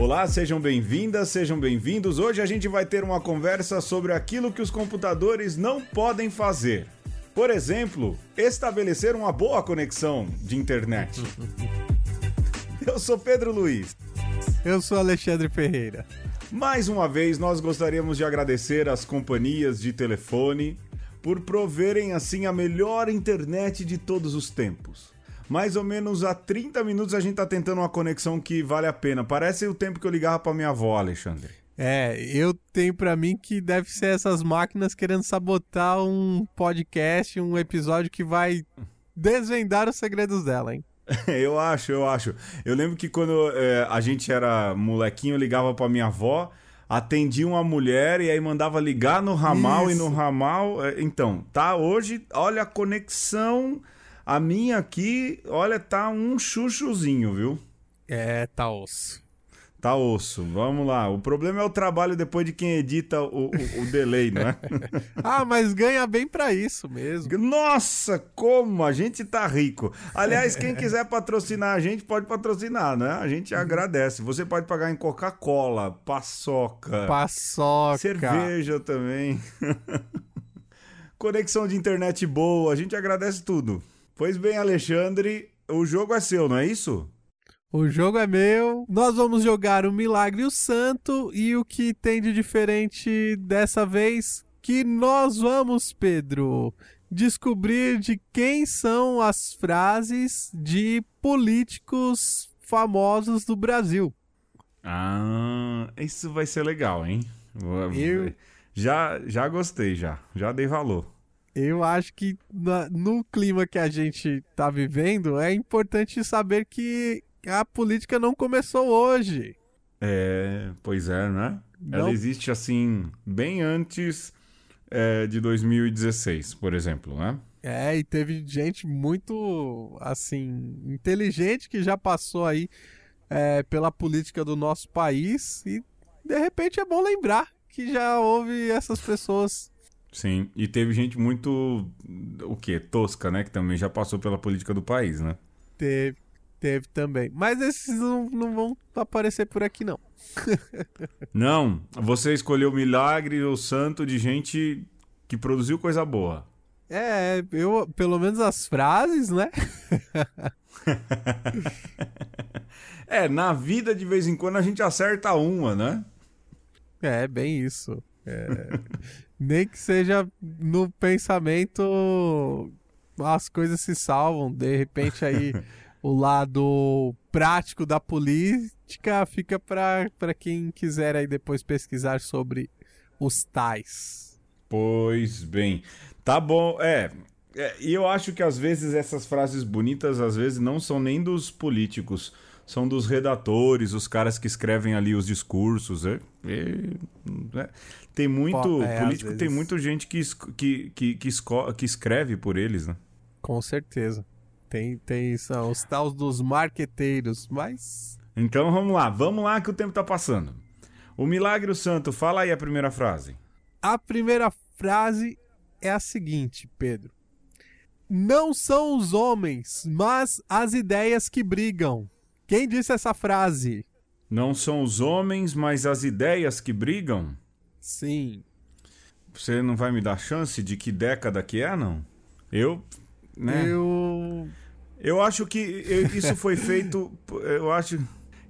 Olá, sejam bem-vindas, sejam bem-vindos. Hoje a gente vai ter uma conversa sobre aquilo que os computadores não podem fazer. Por exemplo, estabelecer uma boa conexão de internet. Eu sou Pedro Luiz. Eu sou Alexandre Ferreira. Mais uma vez, nós gostaríamos de agradecer às companhias de telefone por proverem assim a melhor internet de todos os tempos. Mais ou menos há 30 minutos a gente tá tentando uma conexão que vale a pena. Parece o tempo que eu ligava pra minha avó, Alexandre. É, eu tenho para mim que deve ser essas máquinas querendo sabotar um podcast, um episódio que vai desvendar os segredos dela, hein? eu acho, eu acho. Eu lembro que quando é, a gente era molequinho, eu ligava pra minha avó, atendia uma mulher e aí mandava ligar no ramal Isso. e no ramal. É, então, tá hoje, olha a conexão. A minha aqui, olha, tá um chuchuzinho, viu? É, tá osso. Tá osso, vamos lá. O problema é o trabalho depois de quem edita o, o, o delay, não é? ah, mas ganha bem para isso mesmo. Nossa, como a gente tá rico. Aliás, quem quiser patrocinar a gente, pode patrocinar, né? A gente agradece. Você pode pagar em Coca-Cola, paçoca. Paçoca. Cerveja também. Conexão de internet boa, a gente agradece tudo. Pois bem, Alexandre, o jogo é seu, não é isso? O jogo é meu. Nós vamos jogar o Milagre e o Santo. E o que tem de diferente dessa vez? Que nós vamos, Pedro, descobrir de quem são as frases de políticos famosos do Brasil. Ah, isso vai ser legal, hein? Eu... Já, já gostei, já. Já dei valor. Eu acho que na, no clima que a gente tá vivendo, é importante saber que a política não começou hoje. É, pois é, né? Não. Ela existe assim, bem antes é, de 2016, por exemplo, né? É, e teve gente muito, assim, inteligente que já passou aí é, pela política do nosso país e de repente é bom lembrar que já houve essas pessoas. Sim, e teve gente muito, o quê? Tosca, né? Que também já passou pela política do país, né? Teve. Teve também. Mas esses não, não vão aparecer por aqui, não. não, você escolheu milagre ou santo de gente que produziu coisa boa. É, eu, pelo menos as frases, né? é, na vida de vez em quando a gente acerta uma, né? É, bem isso. É, nem que seja no pensamento as coisas se salvam, de repente aí o lado prático da política fica para quem quiser aí depois pesquisar sobre os tais. Pois bem, tá bom, é, é, e eu acho que às vezes essas frases bonitas às vezes não são nem dos políticos, são dos redatores, os caras que escrevem ali os discursos. É, é, é. Tem muito é, político, tem muita gente que, que, que, que, que escreve por eles, né? Com certeza. Tem, tem são os tais dos marqueteiros, mas. Então vamos lá, vamos lá que o tempo tá passando. O Milagre Santo, fala aí a primeira frase. A primeira frase é a seguinte, Pedro. Não são os homens, mas as ideias que brigam. Quem disse essa frase? Não são os homens, mas as ideias que brigam? Sim. Você não vai me dar chance de que década que é, não? Eu né? Eu. Eu acho que isso foi feito. Eu acho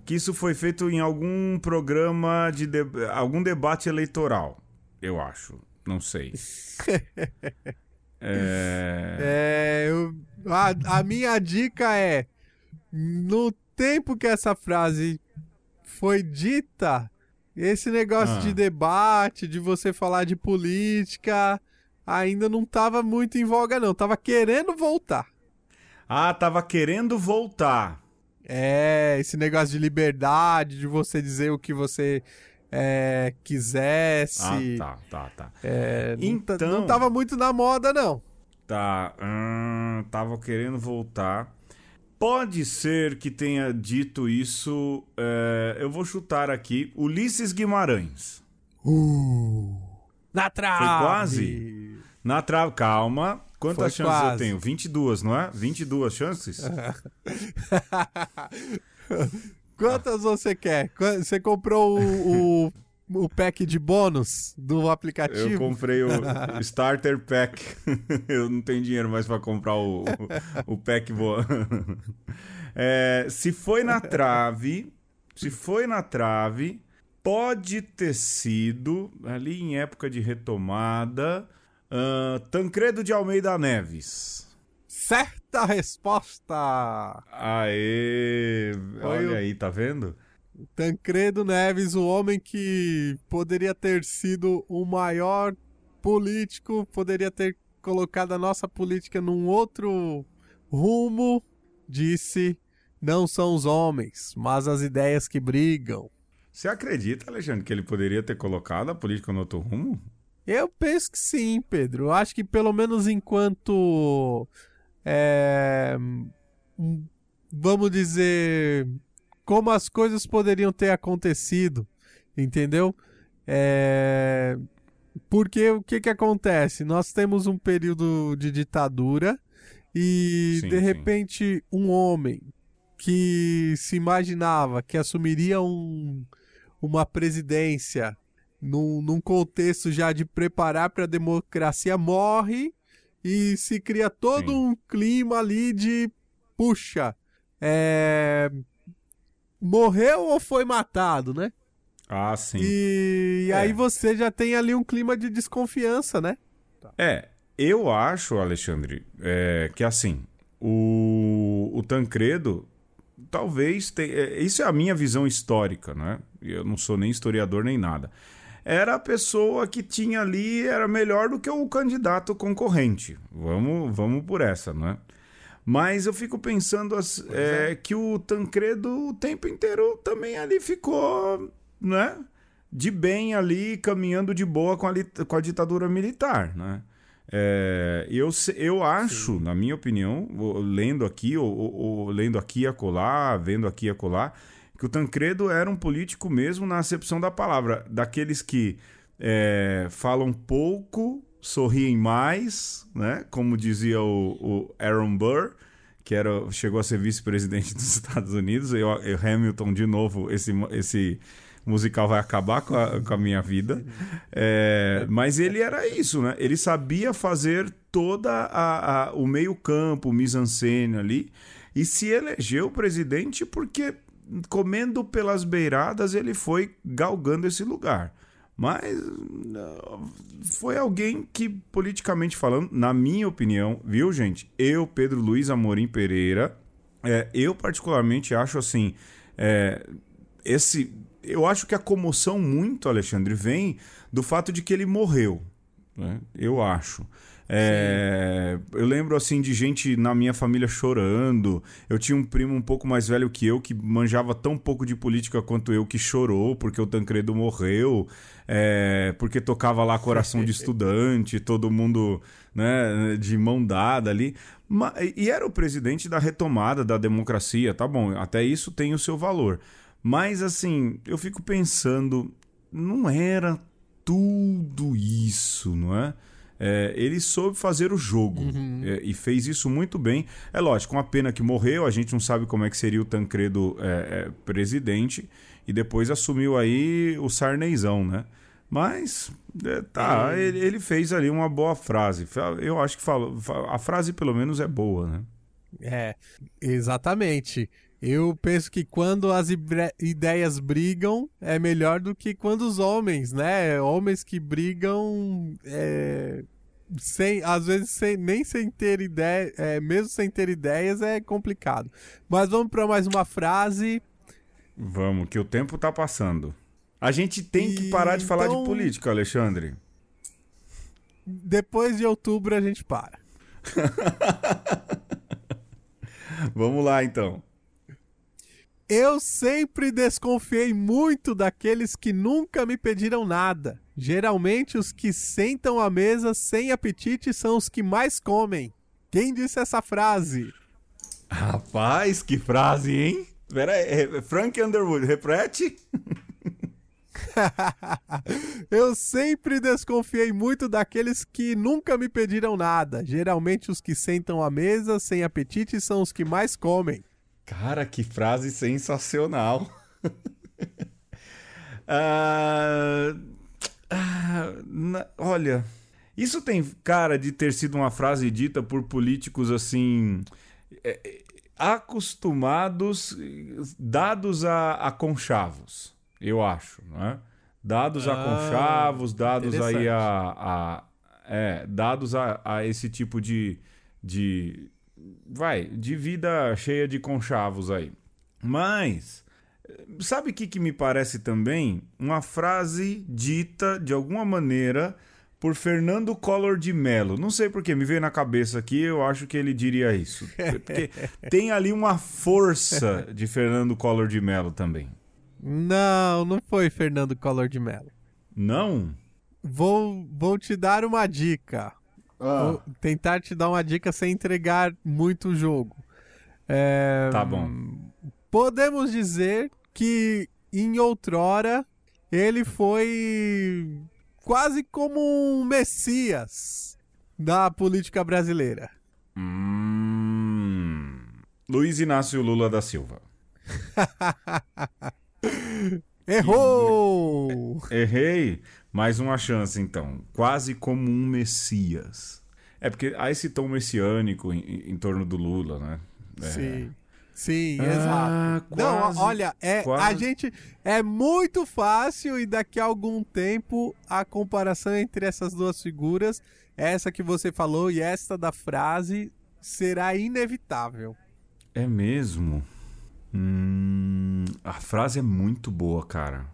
que isso foi feito em algum programa de, de algum debate eleitoral. Eu acho. Não sei. é. é eu, a, a minha dica é: no tempo que essa frase foi dita, esse negócio ah. de debate, de você falar de política, ainda não tava muito em voga, não. Tava querendo voltar. Ah, tava querendo voltar. É, esse negócio de liberdade, de você dizer o que você é, quisesse. Ah, tá, tá, tá. É, então... Não, não tava muito na moda, não. Tá, hum, tava querendo voltar. Pode ser que tenha dito isso. É, eu vou chutar aqui. Ulisses Guimarães. Uh, na trave. Foi quase. Na trave, calma. Quantas Foi chances quase. eu tenho? 22, não é? 22 chances? Quantas você quer? Você comprou o, o, o pack de bônus do aplicativo? Eu comprei o Starter Pack. Eu não tenho dinheiro mais para comprar o, o, o pack boa. É, se foi na trave, se foi na trave, pode ter sido ali em época de retomada. Uh, Tancredo de Almeida Neves. Certa resposta! Aê! Foi Olha o... aí, tá vendo? Tancredo Neves, o homem que poderia ter sido o maior político, poderia ter colocado a nossa política num outro rumo, disse: não são os homens, mas as ideias que brigam. Você acredita, Alexandre, que ele poderia ter colocado a política no outro rumo? Eu penso que sim, Pedro. Eu acho que pelo menos enquanto. É, vamos dizer. Como as coisas poderiam ter acontecido, entendeu? É, porque o que, que acontece? Nós temos um período de ditadura e sim, de repente sim. um homem que se imaginava que assumiria um, uma presidência num, num contexto já de preparar para a democracia, morre e se cria todo Sim. um clima ali de puxa, é... morreu ou foi matado, né? Ah, sim. E, é. aí você já tem ali um clima de desconfiança, né? É, eu acho, Alexandre, é, que assim, o, o Tancredo talvez tenha, é, isso é a minha visão histórica, né? Eu não sou nem historiador nem nada era a pessoa que tinha ali, era melhor do que o candidato concorrente. Vamos, vamos por essa, né? Mas eu fico pensando é, é. que o Tancredo o tempo inteiro também ali ficou, né? De bem ali, caminhando de boa com a, com a ditadura militar, né? É, eu, eu acho, Sim. na minha opinião, lendo aqui, ou, ou, ou, lendo aqui a colar, vendo aqui a colar, que o Tancredo era um político mesmo na acepção da palavra, daqueles que é, falam pouco, sorriem mais, né? Como dizia o, o Aaron Burr, que era, chegou a ser vice-presidente dos Estados Unidos, e o Hamilton, de novo, esse, esse musical vai acabar com a, com a minha vida. É, mas ele era isso, né? Ele sabia fazer toda a, a o meio campo, o mise-en-scène ali, e se elegeu presidente porque comendo pelas beiradas, ele foi galgando esse lugar. Mas foi alguém que, politicamente falando, na minha opinião, viu, gente? Eu, Pedro Luiz Amorim Pereira, é, eu particularmente acho assim. É, esse. Eu acho que a comoção muito, Alexandre, vem do fato de que ele morreu. Né? Eu acho. É, eu lembro assim de gente na minha família chorando. Eu tinha um primo um pouco mais velho que eu que manjava tão pouco de política quanto eu que chorou porque o Tancredo morreu, é, porque tocava lá coração de estudante, todo mundo né, de mão dada ali. E era o presidente da retomada da democracia, tá bom? Até isso tem o seu valor. Mas assim, eu fico pensando, não era tudo isso, não é? é, ele soube fazer o jogo uhum. é, e fez isso muito bem. É lógico, uma pena que morreu, a gente não sabe como é que seria o Tancredo é, é presidente e depois assumiu aí o Sarneizão, né? Mas é, tá, ele, ele, fez ali uma boa frase. Eu acho que falou, a frase pelo menos é boa, né? É, exatamente. Eu penso que quando as ideias brigam é melhor do que quando os homens, né? Homens que brigam é, sem, às vezes sem, nem sem ter ideia, é, mesmo sem ter ideias é complicado. Mas vamos para mais uma frase. Vamos, que o tempo tá passando. A gente tem e, que parar de falar então, de política, Alexandre. Depois de outubro a gente para. vamos lá então. Eu sempre desconfiei muito daqueles que nunca me pediram nada. Geralmente, os que sentam à mesa sem apetite são os que mais comem. Quem disse essa frase? Rapaz, que frase, hein? Pera aí, Frank Underwood, repete? Eu sempre desconfiei muito daqueles que nunca me pediram nada. Geralmente, os que sentam à mesa sem apetite são os que mais comem. Cara, que frase sensacional. ah, ah, na, olha, isso tem cara de ter sido uma frase dita por políticos assim. É, acostumados, dados a, a conchavos, eu acho, né? Dados ah, a conchavos, dados aí a, a é, dados a, a esse tipo de, de vai, de vida cheia de conchavos aí. Mas sabe o que, que me parece também? Uma frase dita de alguma maneira por Fernando Collor de Mello. Não sei porque me veio na cabeça aqui, eu acho que ele diria isso. Porque tem ali uma força de Fernando Collor de Mello também. Não, não foi Fernando Collor de Mello. Não? Vou, vou te dar uma dica. Ah. Vou tentar te dar uma dica sem entregar muito o jogo. É, tá bom. Podemos dizer que em outrora ele foi quase como um messias da política brasileira. Hum... Luiz Inácio Lula da Silva. Errou! Errei. Mais uma chance, então. Quase como um messias. É porque há esse tom messiânico em, em torno do Lula, né? É. Sim. Sim, ah, exato. Quase, Não, olha, é, quase. a gente é muito fácil e daqui a algum tempo a comparação entre essas duas figuras, essa que você falou e esta da frase, será inevitável. É mesmo? Hum, a frase é muito boa, cara.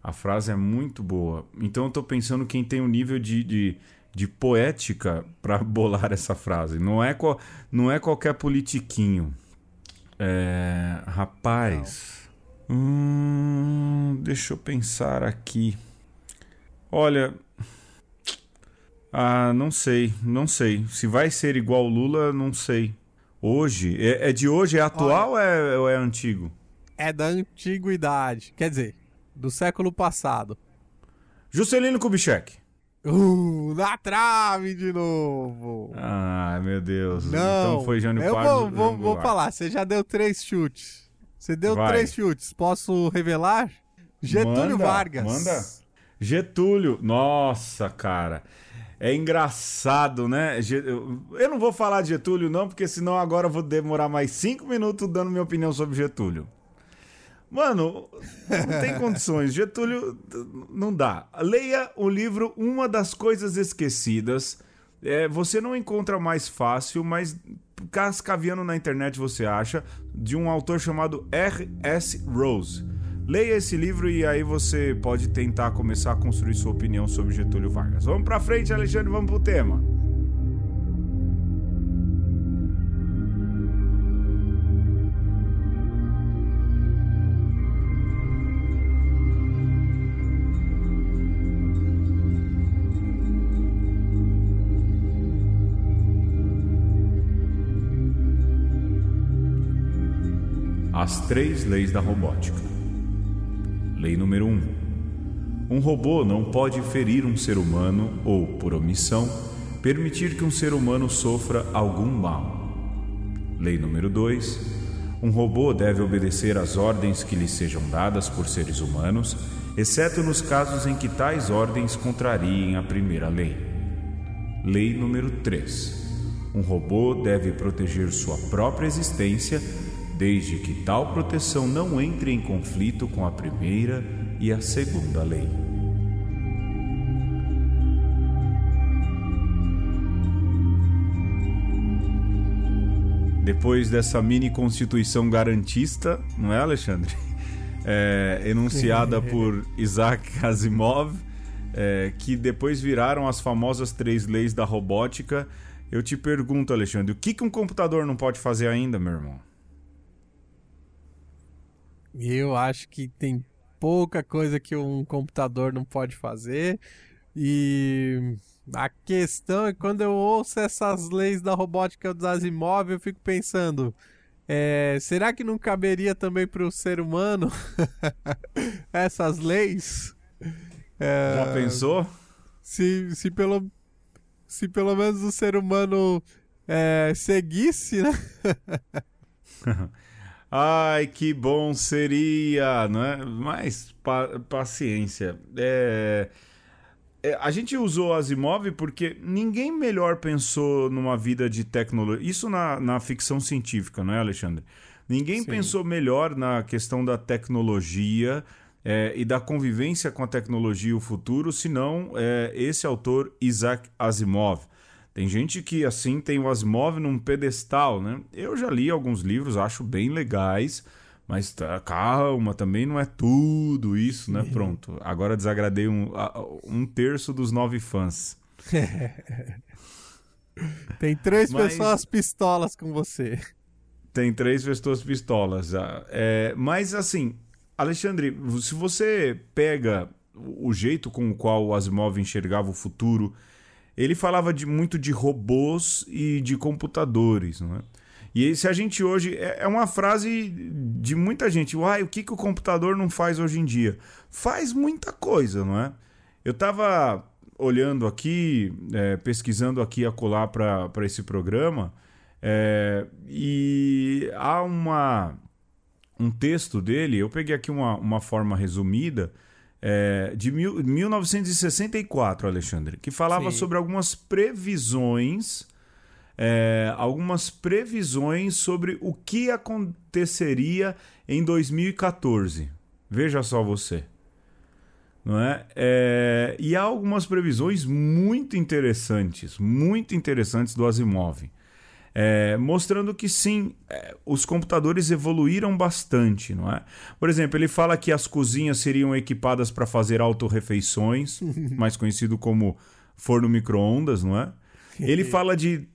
A frase é muito boa. Então eu tô pensando quem tem um nível de, de, de poética para bolar essa frase. Não é, não é qualquer politiquinho. É, rapaz. Hum, deixa eu pensar aqui. Olha. Ah, não sei, não sei. Se vai ser igual Lula, não sei. Hoje? É, é de hoje? É atual ou é, ou é antigo? É da antiguidade. Quer dizer, do século passado. Juscelino Kubitschek. Uh, na trave de novo. Ai, meu Deus. Não, então foi Jânio Eu vou, vou, vou falar, você já deu três chutes. Você deu Vai. três chutes. Posso revelar? Getúlio manda, Vargas. Manda. Getúlio. Nossa, cara. É engraçado, né? Eu não vou falar de Getúlio, não, porque senão agora eu vou demorar mais cinco minutos dando minha opinião sobre Getúlio. Mano, não tem condições. Getúlio, não dá. Leia o livro Uma das Coisas Esquecidas. É, você não encontra mais fácil, mas cascaviando na internet você acha, de um autor chamado R.S. Rose. Leia esse livro e aí você pode tentar começar a construir sua opinião sobre Getúlio Vargas. Vamos pra frente, Alexandre, vamos pro tema. As três leis da robótica. Lei número 1. Um, um robô não pode ferir um ser humano ou, por omissão, permitir que um ser humano sofra algum mal. Lei número 2. Um robô deve obedecer às ordens que lhe sejam dadas por seres humanos, exceto nos casos em que tais ordens contrariem a primeira lei. Lei número 3. Um robô deve proteger sua própria existência desde que tal proteção não entre em conflito com a primeira e a segunda lei. Depois dessa mini constituição garantista, não é, Alexandre? É, enunciada por Isaac Asimov, é, que depois viraram as famosas três leis da robótica. Eu te pergunto, Alexandre, o que, que um computador não pode fazer ainda, meu irmão? Eu acho que tem pouca coisa que um computador não pode fazer. E a questão é quando eu ouço essas leis da robótica dos Asimov, eu fico pensando. É, será que não caberia também para o ser humano essas leis? É, Já pensou? Se, se, pelo, se pelo menos o ser humano é, seguisse, né? Ai, que bom seria, não é? Mas pa paciência. É... é... a gente usou Asimov porque ninguém melhor pensou numa vida de tecnologia. Isso na, na ficção científica, não é, Alexandre? Ninguém Sim. pensou melhor na questão da tecnologia é, e da convivência com a tecnologia e o futuro, senão é, esse autor Isaac Asimov. Tem gente que, assim, tem o Asimov num pedestal, né? Eu já li alguns livros, acho bem legais, mas tá, calma, também não é tudo isso, né? Pronto, agora desagradei um, um terço dos nove fãs. tem três mas... pessoas pistolas com você. Tem três pessoas pistolas. É, mas, assim, Alexandre, se você pega o jeito com o qual o Asimov enxergava o futuro ele falava de, muito de robôs e de computadores, não é? E se a gente hoje. É, é uma frase de muita gente. Uai, o que, que o computador não faz hoje em dia? Faz muita coisa, não é? Eu estava olhando aqui, é, pesquisando aqui a colar para esse programa, é, e há uma, um texto dele. Eu peguei aqui uma, uma forma resumida é, de mil, 1964, Alexandre, que falava Sim. sobre algumas previsões. É, algumas previsões sobre o que aconteceria em 2014. Veja só você. Não é? é? E há algumas previsões muito interessantes, muito interessantes do Asimov é, mostrando que sim, é, os computadores evoluíram bastante, não é? Por exemplo, ele fala que as cozinhas seriam equipadas para fazer autorrefeições, mais conhecido como forno micro-ondas, não é? Ele fala de,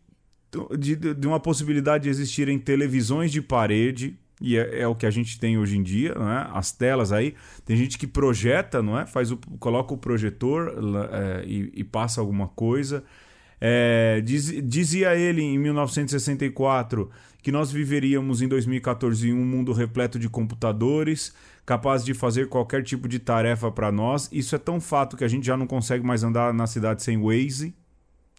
de, de, uma possibilidade de existirem televisões de parede, e é, é, o que a gente tem hoje em dia, não é? As telas aí, tem gente que projeta, não é? Faz o, coloca o projetor é, e, e passa alguma coisa. É, diz, dizia ele em 1964 que nós viveríamos em 2014 em um mundo repleto de computadores, capaz de fazer qualquer tipo de tarefa para nós. Isso é tão fato que a gente já não consegue mais andar na cidade sem Waze.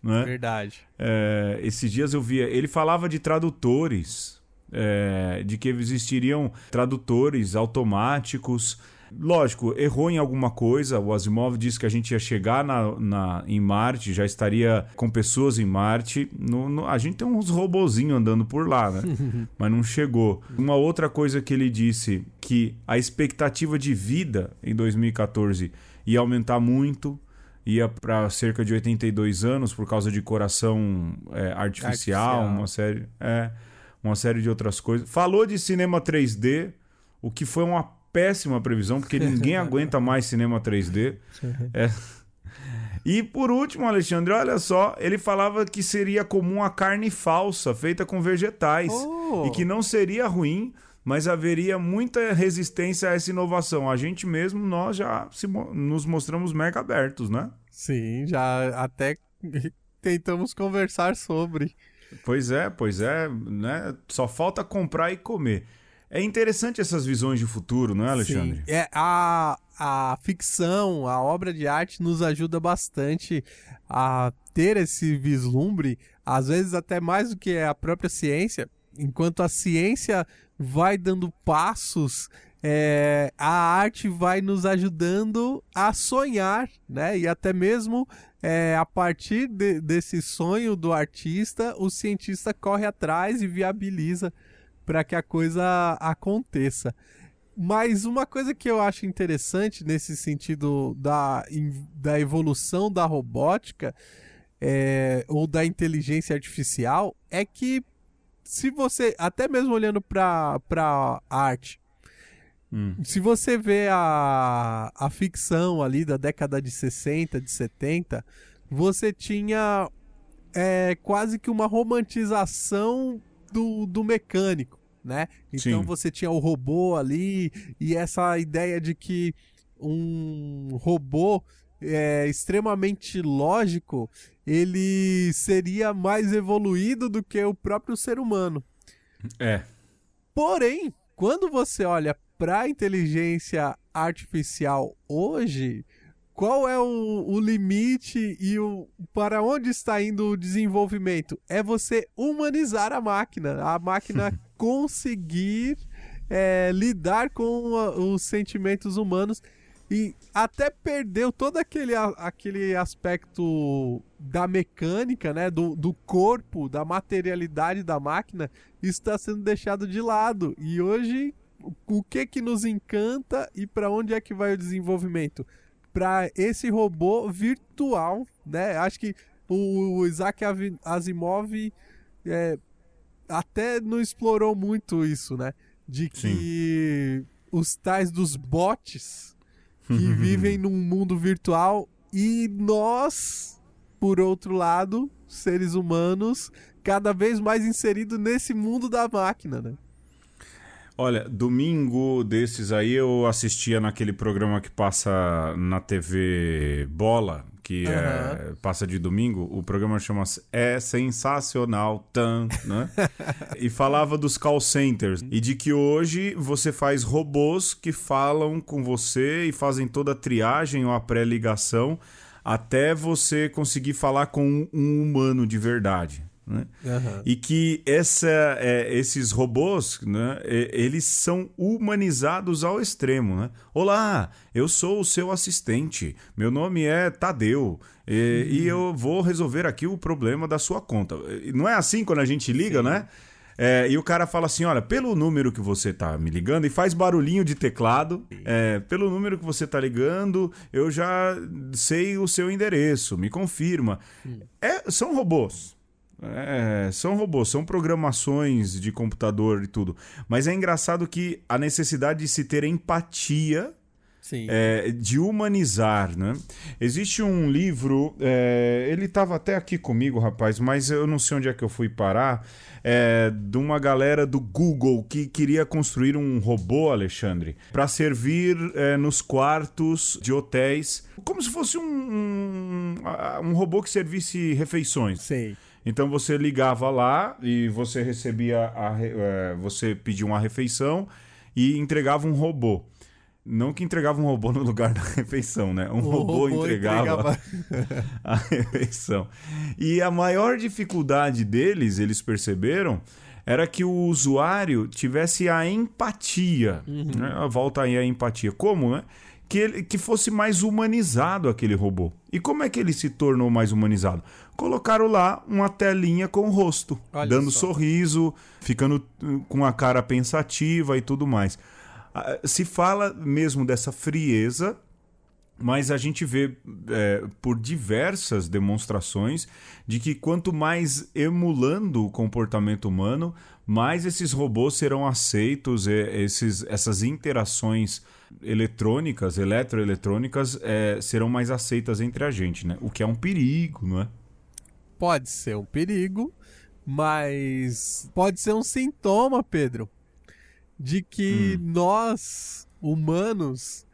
Né? Verdade. É, esses dias eu via. Ele falava de tradutores, é, de que existiriam tradutores automáticos lógico, errou em alguma coisa. O Asimov disse que a gente ia chegar na, na em Marte, já estaria com pessoas em Marte. No, no, a gente tem uns robozinhos andando por lá, né? Mas não chegou. Uma outra coisa que ele disse, que a expectativa de vida em 2014 ia aumentar muito ia para cerca de 82 anos por causa de coração é, artificial, artificial, uma série, é, uma série de outras coisas. Falou de cinema 3D, o que foi uma péssima previsão, porque ninguém aguenta mais cinema 3D. É. E por último, Alexandre, olha só, ele falava que seria comum a carne falsa, feita com vegetais, oh. e que não seria ruim, mas haveria muita resistência a essa inovação. A gente mesmo, nós já se, nos mostramos mega abertos, né? Sim, já até tentamos conversar sobre. Pois é, pois é, né? Só falta comprar e comer. É interessante essas visões de futuro, não é, Alexandre? Sim. É, a, a ficção, a obra de arte nos ajuda bastante a ter esse vislumbre, às vezes até mais do que a própria ciência. Enquanto a ciência vai dando passos, é, a arte vai nos ajudando a sonhar, né? E até mesmo é, a partir de, desse sonho do artista, o cientista corre atrás e viabiliza para que a coisa aconteça. Mas uma coisa que eu acho interessante nesse sentido da, da evolução da robótica é, ou da inteligência artificial é que se você, até mesmo olhando para a arte, hum. se você vê a, a ficção ali da década de 60, de 70, você tinha é, quase que uma romantização do, do mecânico, né? Então Sim. você tinha o robô ali e essa ideia de que um robô é, extremamente lógico, ele seria mais evoluído do que o próprio ser humano. É. Porém, quando você olha para a inteligência artificial hoje, qual é o, o, limite e o para onde está indo o desenvolvimento? É você humanizar a máquina. A máquina conseguir é, lidar com a, os sentimentos humanos e até perdeu todo aquele, aquele aspecto da mecânica, né? Do, do corpo, da materialidade da máquina, está sendo deixado de lado. E hoje, o que que nos encanta e para onde é que vai o desenvolvimento? Para esse robô virtual, né? Acho que o, Isaac Asimov é, até não explorou muito isso, né? De que Sim. os tais dos bots que vivem num mundo virtual e nós, por outro lado, seres humanos, cada vez mais inseridos nesse mundo da máquina, né? Olha, domingo desses aí eu assistia naquele programa que passa na TV Bola, que uhum. é, passa de domingo, o programa chama É Sensacional Tan, né? e falava dos call centers e de que hoje você faz robôs que falam com você e fazem toda a triagem ou a pré-ligação até você conseguir falar com um humano de verdade. Né? Uhum. E que essa, é, esses robôs, né, eles são humanizados ao extremo. Né? Olá, eu sou o seu assistente, meu nome é Tadeu e, uhum. e eu vou resolver aqui o problema da sua conta. Não é assim quando a gente liga, Sim. né? É, e o cara fala assim: olha, pelo número que você tá me ligando, e faz barulhinho de teclado, é, pelo número que você tá ligando, eu já sei o seu endereço, me confirma. É, são robôs. É, são robôs, são programações de computador e tudo. Mas é engraçado que a necessidade de se ter empatia é, de humanizar, né? Existe um livro, é, ele estava até aqui comigo, rapaz, mas eu não sei onde é que eu fui parar, é, de uma galera do Google que queria construir um robô, Alexandre, para servir é, nos quartos de hotéis, como se fosse um, um, um robô que servisse refeições. Sim. Então você ligava lá e você recebia a, é, você pedia uma refeição e entregava um robô. Não que entregava um robô no lugar da refeição, né? Um robô, robô, entregava, entregava... a refeição. E a maior dificuldade deles, eles perceberam, era que o usuário tivesse a empatia. Uhum. Né? Volta aí a empatia. Como, né? Que, ele, que fosse mais humanizado aquele robô. E como é que ele se tornou mais humanizado? Colocaram lá uma telinha com o rosto, Olha dando só. sorriso, ficando uh, com a cara pensativa e tudo mais. Ah, se fala mesmo dessa frieza, mas a gente vê é, por diversas demonstrações de que quanto mais emulando o comportamento humano, mais esses robôs serão aceitos, esses, essas interações eletrônicas, eletroeletrônicas, é, serão mais aceitas entre a gente, né? O que é um perigo, não é? Pode ser um perigo, mas pode ser um sintoma, Pedro, de que hum. nós, humanos,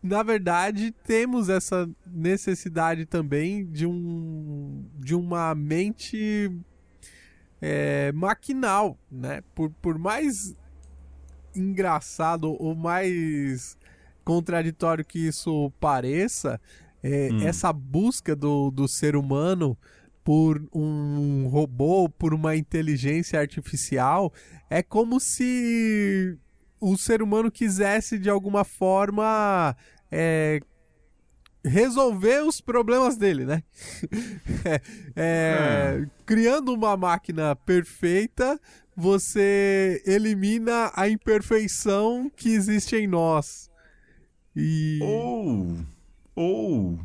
na verdade, temos essa necessidade também de, um, de uma mente é, maquinal, né? Por, por mais engraçado ou mais contraditório que isso pareça, é, hum. essa busca do, do ser humano por um robô, por uma inteligência artificial, é como se o ser humano quisesse de alguma forma é, resolver os problemas dele, né? é, é, criando uma máquina perfeita, você elimina a imperfeição que existe em nós. E... Ou, ou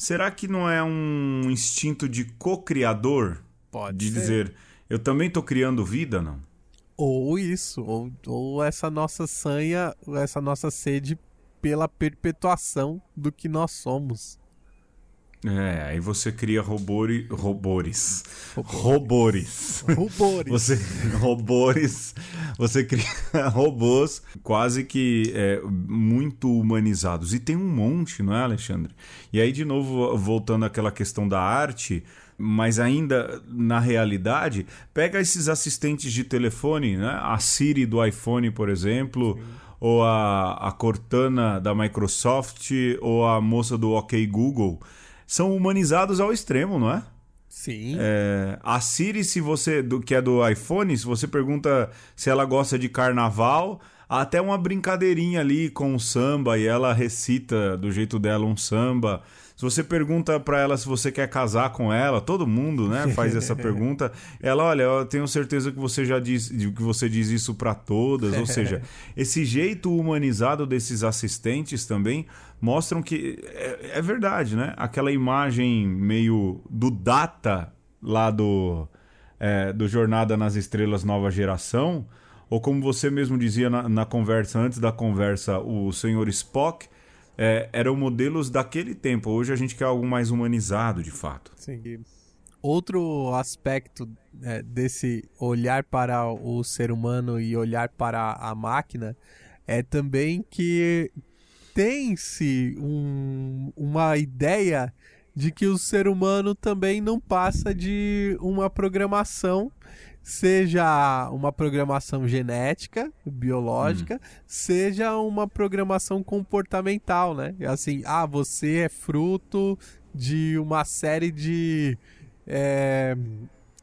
será que não é um instinto de co-criador? Pode de ser. dizer, eu também estou criando vida, não? Ou isso, ou, ou essa nossa sanha, essa nossa sede pela perpetuação do que nós somos. É, aí você cria robori, robores. Robores. Robores. Você, robores. Você cria robôs quase que é, muito humanizados. E tem um monte, não é, Alexandre? E aí, de novo, voltando àquela questão da arte, mas ainda na realidade, pega esses assistentes de telefone, né? A Siri do iPhone, por exemplo. Sim. Ou a, a Cortana da Microsoft, ou a moça do OK Google são humanizados ao extremo, não é? Sim. É, a Siri, se você. Do, que é do iPhone, se você pergunta se ela gosta de carnaval, até uma brincadeirinha ali com o samba e ela recita do jeito dela um samba. Se você pergunta para ela se você quer casar com ela, todo mundo, né, faz essa pergunta. Ela, olha, eu tenho certeza que você já diz que você diz isso para todas, ou seja, esse jeito humanizado desses assistentes também mostram que é, é verdade, né? Aquela imagem meio do data lá do é, do Jornada nas Estrelas Nova Geração, ou como você mesmo dizia na, na conversa antes da conversa, o senhor Spock é, eram modelos daquele tempo. Hoje a gente quer algo mais humanizado, de fato. Sim. Outro aspecto é, desse olhar para o ser humano e olhar para a máquina é também que tem-se um, uma ideia de que o ser humano também não passa de uma programação seja uma programação genética, biológica, hum. seja uma programação comportamental, né? Assim, ah, você é fruto de uma série de é,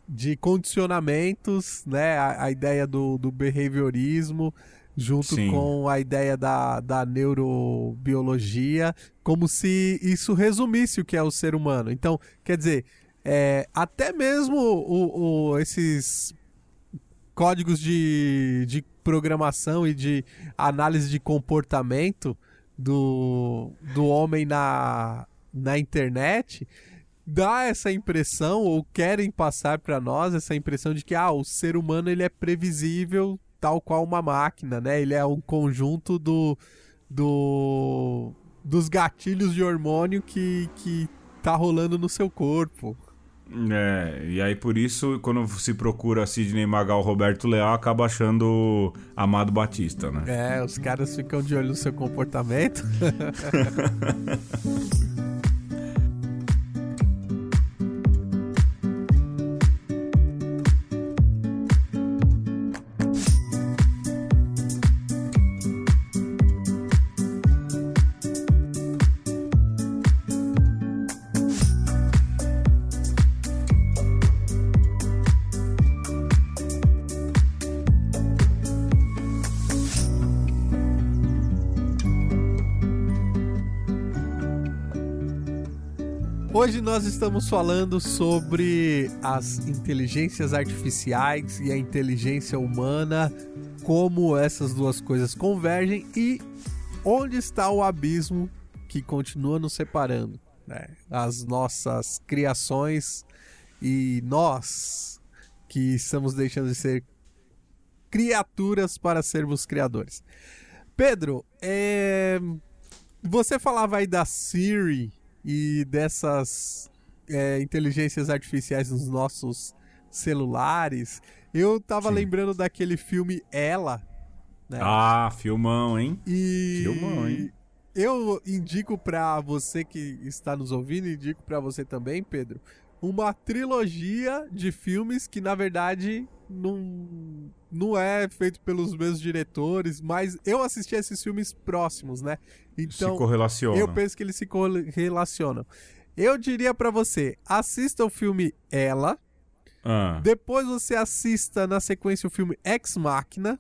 de condicionamentos, né? A, a ideia do, do behaviorismo junto Sim. com a ideia da, da neurobiologia, como se isso resumisse o que é o ser humano. Então, quer dizer, é, até mesmo o, o, esses códigos de, de programação e de análise de comportamento do, do homem na, na internet dá essa impressão ou querem passar para nós essa impressão de que ah, o ser humano ele é previsível tal qual uma máquina, né? Ele é um conjunto do, do dos gatilhos de hormônio que, que tá rolando no seu corpo. É, e aí por isso, quando se procura Sidney Magal Roberto Leal, acaba achando Amado Batista, né? É, os caras ficam de olho no seu comportamento. nós estamos falando sobre as inteligências artificiais e a inteligência humana, como essas duas coisas convergem e onde está o abismo que continua nos separando. Né? As nossas criações e nós que estamos deixando de ser criaturas para sermos criadores. Pedro, é... você falava aí da Siri e dessas é, inteligências artificiais nos nossos celulares, eu tava Sim. lembrando daquele filme Ela. Né? Ah, filmão, hein? E... Filmão, hein? Eu indico para você que está nos ouvindo, indico para você também, Pedro, uma trilogia de filmes que na verdade não, não é feito pelos mesmos diretores, mas eu assisti a esses filmes próximos, né? Então, se correlacionam. Eu penso que eles se correlacionam. Eu diria para você, assista o filme Ela. Ah. Depois você assista na sequência o filme Ex Machina.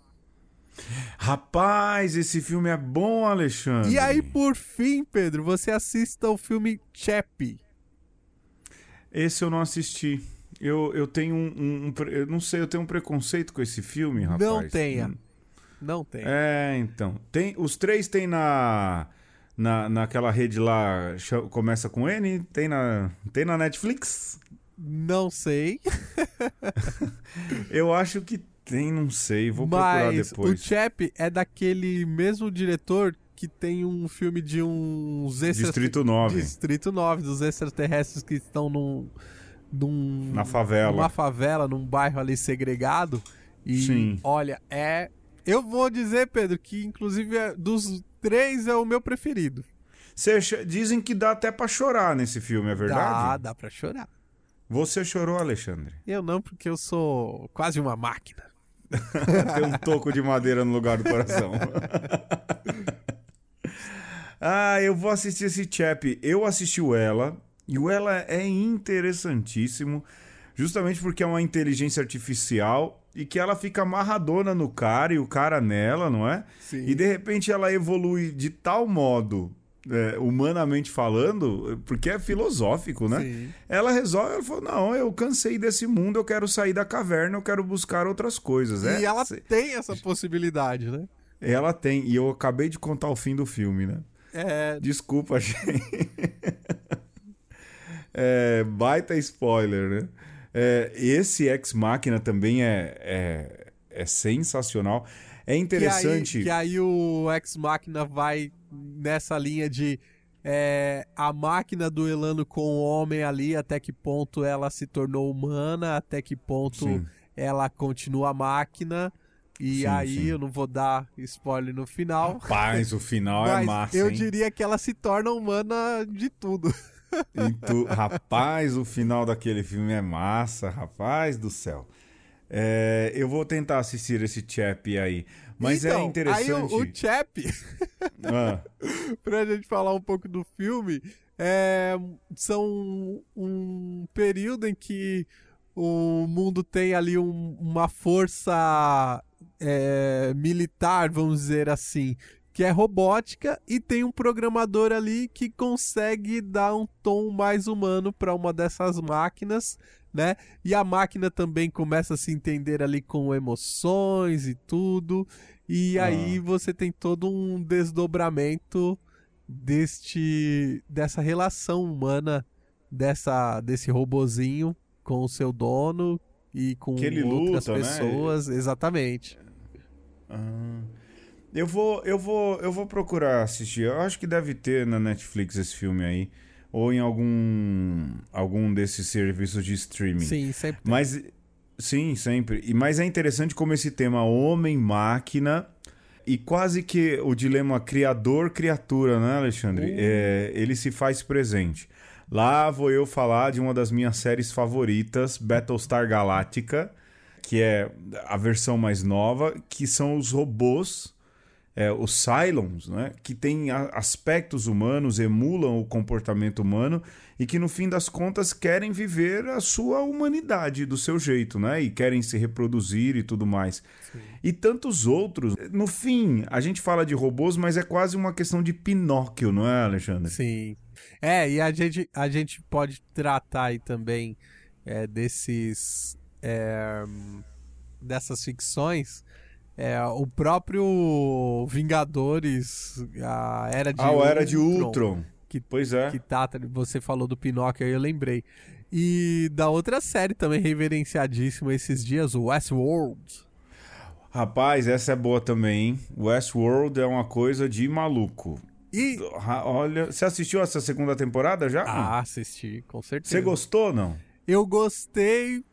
Rapaz, esse filme é bom, Alexandre. E aí, por fim, Pedro, você assista o filme Chappie. Esse eu não assisti. Eu, eu tenho um, um, um, Eu não sei, eu tenho um preconceito com esse filme, rapaz. Não tenha. Hum. Não tem. É, então. Tem, os três tem na. Na, naquela rede lá, começa com N, tem na, tem na Netflix? Não sei. eu acho que tem, não sei, vou Mas procurar depois. O Chap é daquele mesmo diretor que tem um filme de uns Distrito 9. Distrito 9, dos extraterrestres que estão num, num na favela. Numa favela, num bairro ali segregado. E Sim. olha, é eu vou dizer, Pedro, que inclusive é, dos três é o meu preferido. Cê, dizem que dá até para chorar nesse filme, é verdade? Dá, dá pra chorar. Você chorou, Alexandre? Eu não, porque eu sou quase uma máquina. Tem um toco de madeira no lugar do coração. ah, eu vou assistir esse chap. Eu assisti o Ela. E o Ela é interessantíssimo, justamente porque é uma inteligência artificial e que ela fica amarradona no cara e o cara nela, não é? Sim. E de repente ela evolui de tal modo, é, humanamente falando, porque é filosófico, né? Sim. Ela resolve, ela falou: não, eu cansei desse mundo, eu quero sair da caverna, eu quero buscar outras coisas. E É, ela tem essa possibilidade, né? ela tem, e eu acabei de contar o fim do filme, né? É, Desculpa, gente. É, baita spoiler, né? É, esse Ex Machina também é, é, é sensacional. É interessante. Que aí, que aí o Ex Machina vai nessa linha de é, a máquina duelando com o homem ali, até que ponto ela se tornou humana, até que ponto Sim. ela continua máquina. E Sim, aí sim. eu não vou dar spoiler no final. Rapaz, o final é mas massa, eu hein? diria que ela se torna humana de tudo. Tu- rapaz, o final daquele filme é massa, rapaz do céu. É, eu vou tentar assistir esse chap aí. Mas é então, interessante. Aí o, o Chap, Ah, pra gente falar um pouco do filme, é, são um período em que o mundo tem ali um- uma força é, militar, vamos dizer assim, que é robótica, e tem um programador ali que consegue dar um tom mais humano para uma dessas máquinas. Né? E a máquina também começa a se entender ali com emoções e tudo. E Ah. aí você tem todo um desdobramento deste dessa relação humana dessa desse robozinho com o seu dono e com Que ele outras luta, né? pessoas, exatamente. Ah. eu vou, eu vou, eu vou procurar assistir. Eu acho que deve ter na Netflix esse filme aí, ou em algum, algum desses serviços de streaming. Sim, sempre. tem. Mas sim, sempre. E mas é interessante como esse tema homem-máquina e quase que o dilema criador-criatura, né, Alexandre? Uh. É, ele se faz presente. Lá vou eu falar de uma das minhas séries favoritas, Battlestar Galactica, que é a versão mais nova, que são os robôs, é, os Cylons, né? que têm aspectos humanos, emulam o comportamento humano e que no fim das contas querem viver a sua humanidade do seu jeito, né? E querem se reproduzir e tudo mais. E tantos outros. No fim, a gente fala de robôs, mas é quase uma questão de Pinóquio, não é, Alexandre? Sim. É, e a gente, a gente pode tratar aí também é, desses. É, dessas ficções. É, o próprio Vingadores, a Era de ah, o Era de Ultron, Ultron. que- Pois é. Que tá, você falou do Pinóquio aí, eu lembrei. E da outra série também reverenciadíssima esses dias, o Westworld. Rapaz, essa é boa também, hein? Westworld é uma coisa de maluco. E. Olha, você assistiu essa segunda temporada já? Ah, assisti, com certeza. Você gostou ou não? Eu gostei.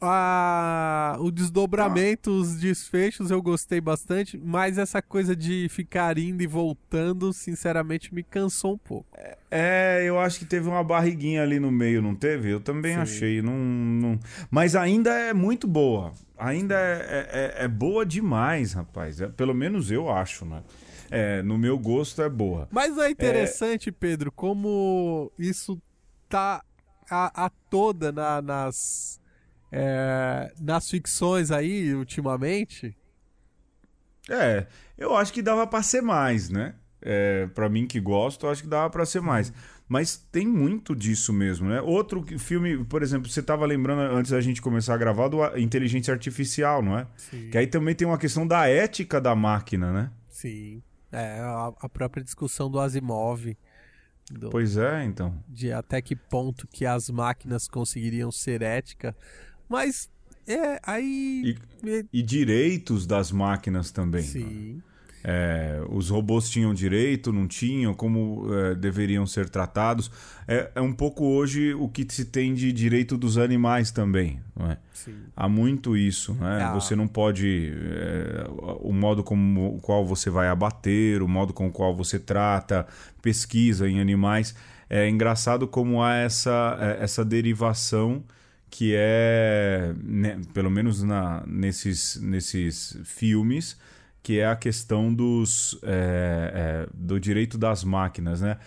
A... O desdobramento, os desfechos eu gostei bastante, mas essa coisa de ficar indo e voltando, sinceramente, me cansou um pouco. É, eu acho que teve uma barriguinha ali no meio, não teve? Eu também Sim. achei. Não, não- Mas ainda é muito boa. Ainda é, é- é boa demais, rapaz. É, pelo menos eu acho, né? É, no meu gosto é boa. Mas é interessante, Pedro, como isso tá a, a toda na- nas, é, nas ficções aí, ultimamente. É, eu acho que dava pra ser mais, né? É, para mim que gosto, eu acho que dava pra ser mais. Mas tem muito disso mesmo, né? Outro filme, por exemplo, você tava lembrando antes da gente começar a gravar do Inteligência Artificial, não é? Sim. Que aí também tem uma questão da ética da máquina, né? Sim. É, a, a própria discussão do Asimov. do- Pois é, então. de até que ponto que as máquinas conseguiriam ser ética. Mas é aí. é, E direitos das máquinas também. né? sim. É, os robôs tinham direito, não tinham, como é, deveriam ser tratados. É, é um pouco hoje o que se tem de direito dos animais também. Não é? Sim. Há muito isso, né? Ah. Você não pode. é, o modo como o qual você vai abater, o modo com o qual você trata, pesquisa em animais. É engraçado como há essa, essa derivação que é, né, pelo menos na, nesses, nesses filmes, que é a questão dos, é, é, do direito das máquinas, né?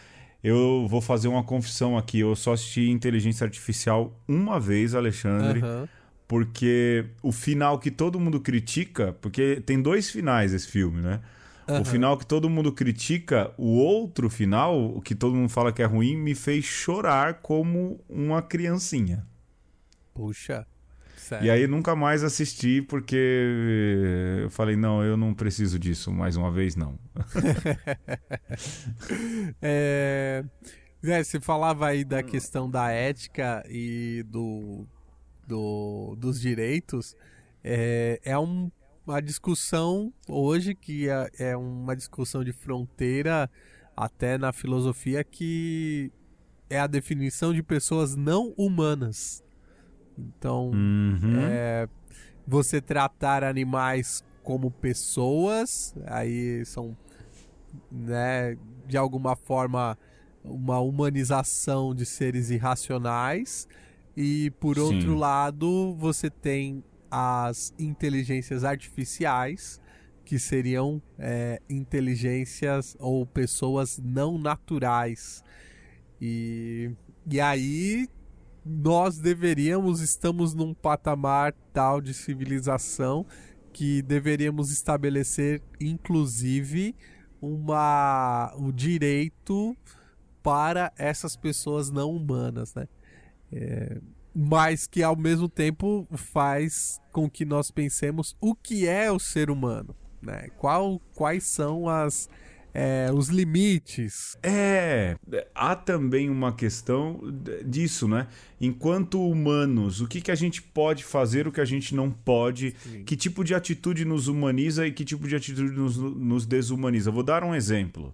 Eu vou fazer uma confissão aqui. Eu só assisti Inteligência Artificial uma vez, Alexandre. Aham. Porque o final que todo mundo critica, porque tem dois finais esse filme, né? Aham. O final que todo mundo critica, o outro final, o que todo mundo fala que é ruim, me fez chorar como uma criancinha. Puxa. Sério. E aí nunca mais assisti porque eu falei, não, eu não preciso disso mais uma vez, não. É... Zé, você falava aí da questão da ética e do, do- dos direitos. É, é um- uma discussão hoje que é, é uma discussão de fronteira até na filosofia que é a definição de pessoas não humanas. Então, Uhum. é, você tratar animais como pessoas, aí são, né, de alguma forma uma humanização de seres irracionais e por Sim. outro lado você tem as inteligências artificiais que seriam é, inteligências ou pessoas não naturais e, e aí nós deveríamos, estamos num patamar tal de civilização que deveríamos estabelecer, inclusive, uma, o direito para essas pessoas não humanas, né? É, mas que ao mesmo tempo faz com que nós pensemos o que é o ser humano, né? Qual, quais são as, é, os limites É, há também uma questão disso, né? Enquanto humanos, o que, que a gente pode fazer, o que a gente não pode, que tipo de atitude nos humaniza e que tipo de atitude nos, nos desumaniza. Vou dar um exemplo.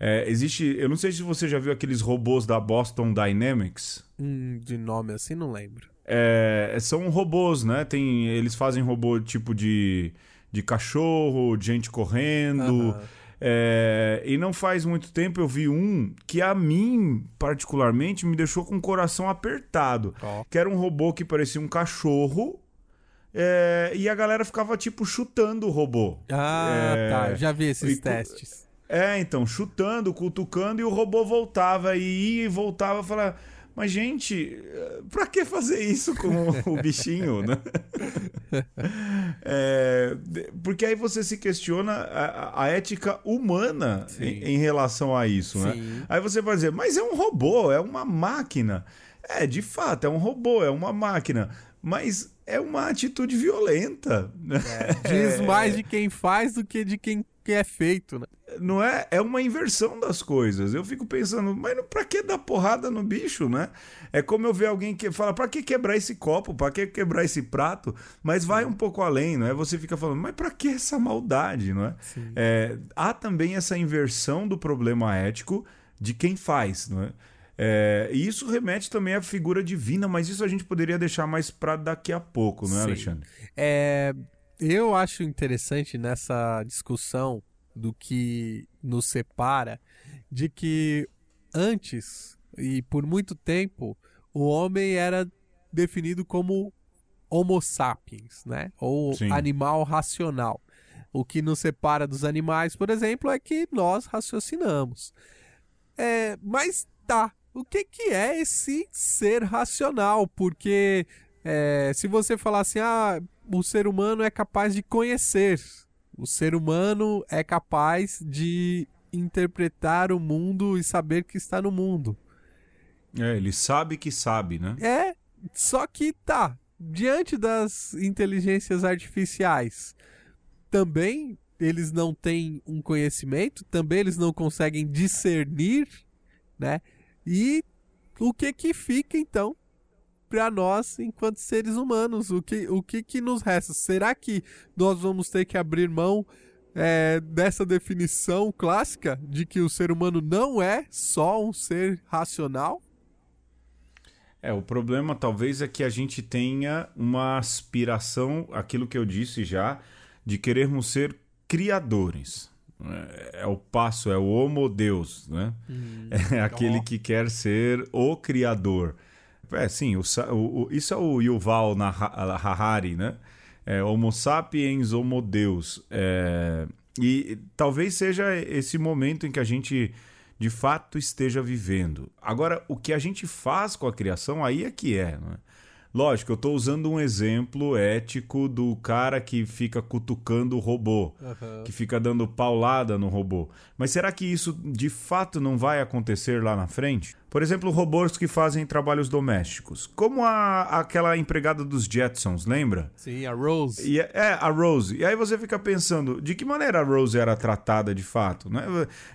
É, existe, eu não sei se você já viu aqueles robôs da Boston Dynamics. Hum, de nome assim, não lembro. É, são robôs, né? Tem, eles fazem robô tipo de, de cachorro, de gente correndo. Aham. É, e não faz muito tempo eu vi um que a mim, particularmente, me deixou com o coração apertado. Ó. Que era um robô que parecia um cachorro. é, e a galera ficava, tipo, chutando o robô. Ah, É, tá. Já vi esses e testes. É, então, chutando, cutucando, e o robô voltava e ia e voltava. Falava, mas gente, pra que fazer isso com o bichinho, né? É, porque aí você se questiona a, a ética humana em, em relação a isso, né? Sim. Aí você vai dizer, mas é um robô, é uma máquina. É, de fato, é um robô, é uma máquina. Mas é uma atitude violenta. né? Diz mais de quem faz do que de quem que é feito, né? não é? É uma inversão das coisas. Eu fico pensando, mas pra que dar porrada no bicho, né? É como eu ver alguém que fala, pra que quebrar esse copo? Pra que quebrar esse prato? Mas vai um pouco além, não é? Você fica falando, mas pra que essa maldade, não é? É, há também essa inversão do problema ético de quem faz, não é? É, e isso remete também à figura divina, mas isso a gente poderia deixar mais pra daqui a pouco, não é, Sim. Alexandre? É, eu acho interessante nessa discussão do que nos separa de que antes e por muito tempo o homem era definido como Homo sapiens, né? Ou Sim. animal racional. O que nos separa dos animais, por exemplo, é que nós raciocinamos. É, mas tá, o que, que é esse ser racional? Porque é, se você falar assim, ah, o ser humano é capaz de conhecer, o ser humano é capaz de interpretar o mundo e saber que está no mundo. É, ele sabe que sabe, né? É, só que tá, diante das inteligências artificiais, também eles não têm um conhecimento, também eles não conseguem discernir, né? E o que que fica então para nós enquanto seres humanos? O que o que que nos resta? Será que nós vamos ter que abrir mão é, dessa definição clássica de que o ser humano não é só um ser racional? É, o problema talvez é que a gente tenha uma aspiração, aquilo que eu disse já, de querermos ser criadores. É, é o passo, é o homo deus, né? É aquele ó. que quer ser o criador. É, sim, o, o- isso é o Yuval Naha- Harari, né? É, homo sapiens, homo deus. É, e talvez seja esse momento em que a gente de fato esteja vivendo. Agora, o que a gente faz com a criação aí é que é. Não é? Lógico, eu estou usando um exemplo ético do cara que fica cutucando o robô, uhum. que fica dando paulada no robô. Mas será que isso de fato não vai acontecer lá na frente? Por exemplo, robôs que fazem trabalhos domésticos. Como a, aquela empregada dos Jetsons, lembra? Sim, a Rose. E, é, é, a Rose. E aí você fica pensando, de que maneira a Rose era tratada de fato? Né?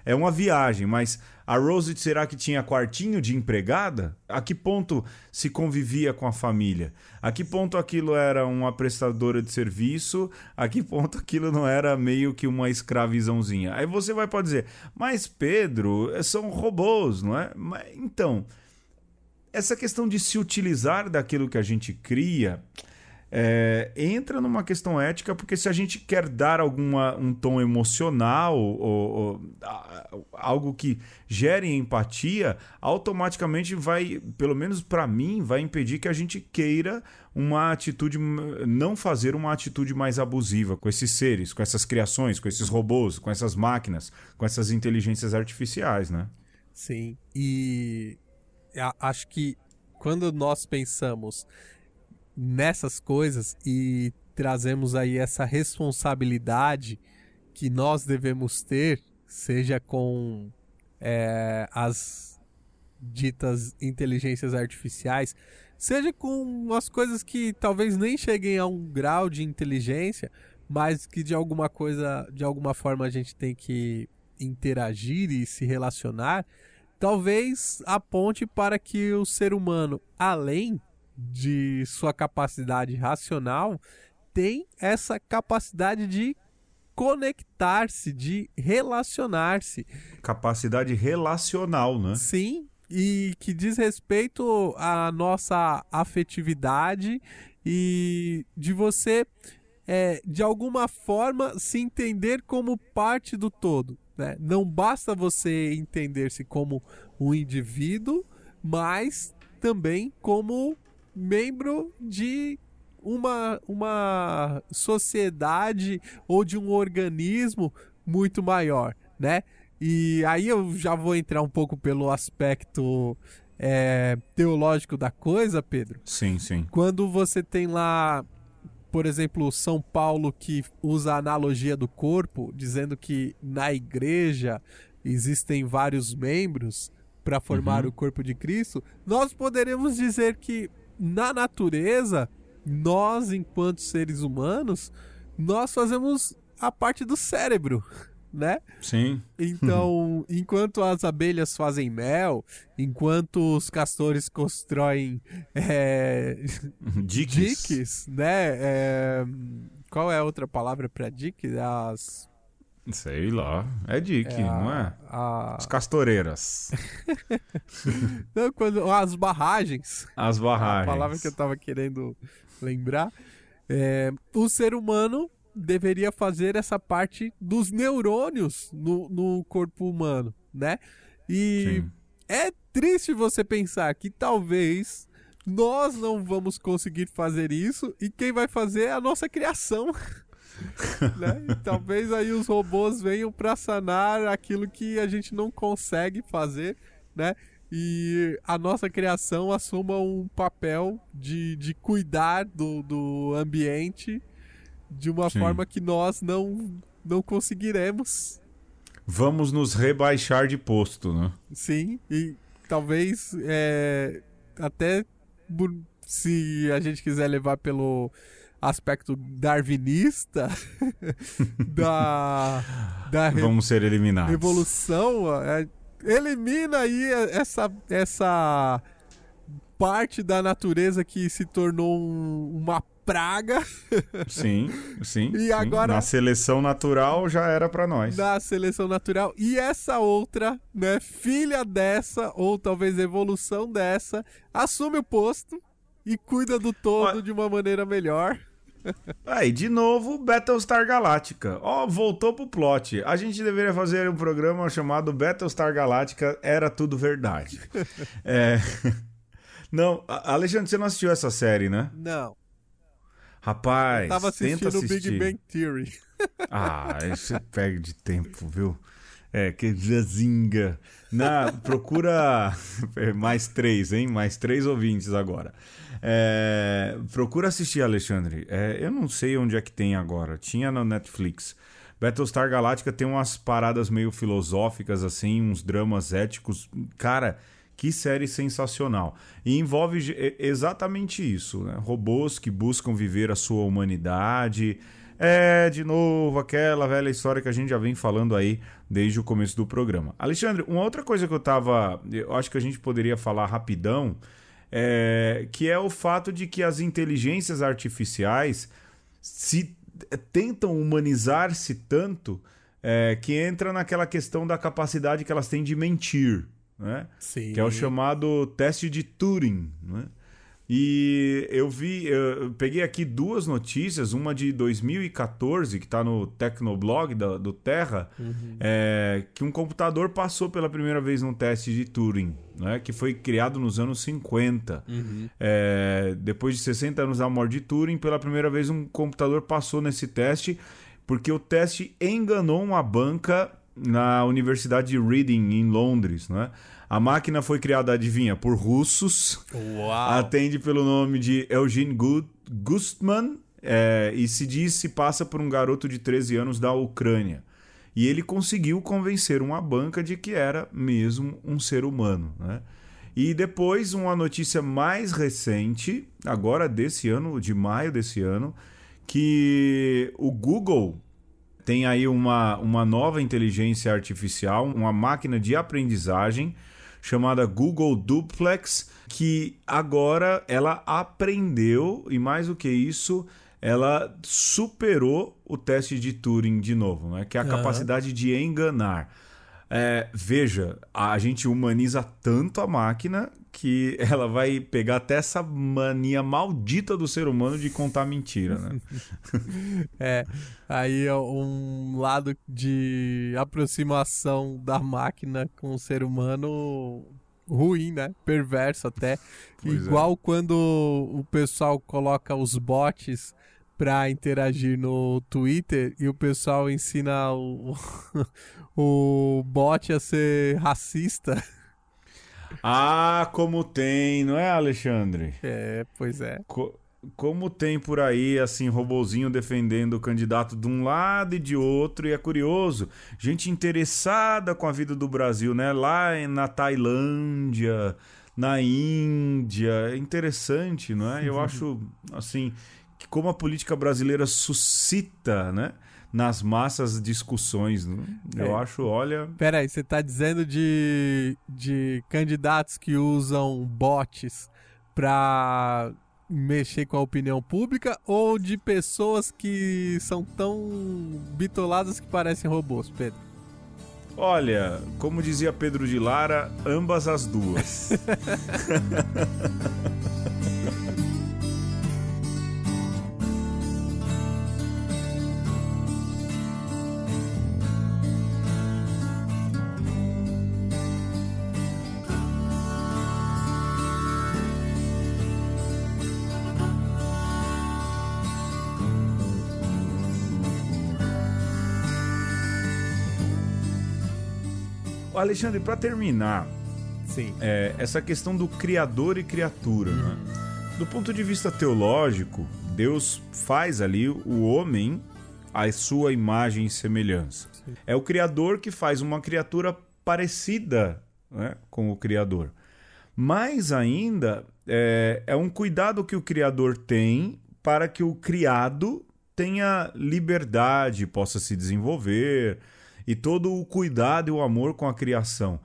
É uma viagem, mas a Rose será que tinha quartinho de empregada? A que ponto se convivia com a família? A que ponto aquilo era uma prestadora de serviço? A que ponto aquilo não era meio que uma escravizãozinha? Aí você vai pode dizer, mas Pedro, são robôs, não é? Então, essa questão de se utilizar daquilo que a gente cria é, entra numa questão ética, porque se a gente quer dar alguma, um tom emocional ou, ou algo que gere empatia, automaticamente vai, pelo menos para mim, vai impedir que a gente queira uma atitude, não fazer uma atitude mais abusiva com esses seres, com essas criações, com esses robôs, com essas máquinas, com essas inteligências artificiais, né? Sim, e acho que quando nós pensamos nessas coisas e trazemos aí essa responsabilidade que nós devemos ter, seja com é, as ditas inteligências artificiais, seja com as coisas que talvez nem cheguem a um grau de inteligência, mas que de alguma coisa, de alguma forma a gente tem que interagir e se relacionar, talvez aponte para que o ser humano, além de sua capacidade racional tem essa capacidade de conectar-se, de relacionar-se. Capacidade relacional, né? Sim, e que diz respeito à nossa afetividade e de você, é, de alguma forma, se entender como parte do todo. Né? Não basta você entender-se como um indivíduo, mas também como membro de uma, uma sociedade ou de um organismo muito maior, né? E aí eu já vou entrar um pouco pelo aspecto é, teológico da coisa, Pedro. Sim, sim. Quando você tem lá, por exemplo, São Paulo que usa a analogia do corpo, dizendo que na igreja existem vários membros para formar uhum. o corpo de Cristo, nós poderemos dizer que na natureza, nós, enquanto seres humanos, nós fazemos a parte do cérebro, né? Sim. Então, enquanto as abelhas fazem mel, enquanto os castores constroem é, diques. diques, né? É, qual é a outra palavra para dique? As Sei lá. É Dick, é não é? A... As castoreiras. não, quando, as barragens. As barragens. A palavra que eu tava querendo lembrar. É, o ser humano deveria fazer essa parte dos neurônios no, no corpo humano, né? E Sim. é triste você pensar que talvez nós não vamos conseguir fazer isso e quem vai fazer é a nossa criação. né? E talvez aí os robôs venham para sanar aquilo que a gente não consegue fazer, né? E a nossa criação assuma um papel de, de cuidar do, do ambiente de uma Sim. forma que nós não, não conseguiremos. Vamos nos rebaixar de posto, né? Sim, e talvez é, até se a gente quiser levar pelo aspecto darwinista da, da vamos ser eliminados revolução é, elimina aí essa essa parte da natureza que se tornou um, uma praga. Sim, sim. e agora na seleção natural já era para nós. Na seleção natural e essa outra, né, filha dessa ou talvez evolução dessa, assume o posto e cuida do todo de uma maneira melhor. Aí, de novo, Battlestar Galactica. Ó, oh, voltou pro plot. A gente deveria fazer um programa chamado Battlestar Galactica Era Tudo Verdade. é... Não, Alexandre, você não assistiu essa série, né? Não. Rapaz, Eu tava assistindo o Big Bang Theory. ah, isso perde tempo, viu? É, que zinga. Na, procura mais três, hein? Mais três ouvintes agora. É, procura assistir, Alexandre. É, eu não sei onde é que tem agora. Tinha na Netflix. Battlestar Galactica tem umas paradas meio filosóficas, assim, uns dramas éticos. Cara, que série sensacional. E envolve exatamente isso, né? Robôs que buscam viver a sua humanidade. É, de novo, aquela velha história que a gente já vem falando aí desde o começo do programa. Alexandre, uma outra coisa que eu tava. Eu acho que a gente poderia falar rapidão. É, que é o fato de que as inteligências artificiais se tentam humanizar-se tanto é, que entra naquela questão da capacidade que elas têm de mentir, né? Sim. que é o chamado teste de Turing. Né? E eu vi, eu peguei aqui duas notícias, uma de 2014, que está no Tecnoblog da, do Terra, uhum. é, que um computador passou pela primeira vez num teste de Turing, né, que foi criado nos anos 50. Uhum. É, depois de 60 anos da morte de Turing, pela primeira vez um computador passou nesse teste, porque o teste enganou uma banca na Universidade de Reading, em Londres. Né? A máquina foi criada, adivinha, por russos. Uau. Atende pelo nome de Eugene Gustman é, e se diz se passa por um garoto de 13 anos da Ucrânia. E ele conseguiu convencer uma banca de que era mesmo um ser humano. Né? E depois, uma notícia mais recente, agora desse ano, de maio desse ano, que o Google tem aí uma, uma nova inteligência artificial, uma máquina de aprendizagem chamada Google Duplex, que agora ela aprendeu e mais do que isso, ela superou o teste de Turing de novo, né? que é a uhum. capacidade de enganar. É, veja, a gente humaniza tanto a máquina que ela vai pegar até essa mania maldita do ser humano de contar mentira, né? é, aí é um lado de aproximação da máquina com o ser humano ruim, né? Perverso até. Pois é. Igual é. quando o pessoal coloca os bots para interagir no Twitter e o pessoal ensina o, o bot a ser racista. Ah, como tem, não é, Alexandre? É, pois é. Co como tem por aí, assim, robozinho defendendo o candidato de um lado e de outro, e é curioso. Gente interessada com a vida do Brasil, né? Lá na Tailândia, na Índia. É interessante, não é? Eu acho, assim, que como a política brasileira suscita, né? Nas massas discussões. Né? Eu é. acho, olha. Peraí, você está dizendo de, de candidatos que usam bots para mexer com a opinião pública ou de pessoas que são tão bitoladas que parecem robôs, Pedro? Olha, como dizia Pedro de Lara, ambas as duas. Alexandre, para terminar, Sim. É, essa questão do criador e criatura, né? Do ponto de vista teológico, Deus faz ali o homem à sua imagem e semelhança. Sim. É o criador que faz uma criatura parecida né, com o criador. Mais ainda, é, é um cuidado que o criador tem para que o criado tenha liberdade, possa se desenvolver, e todo o cuidado e o amor com a criação.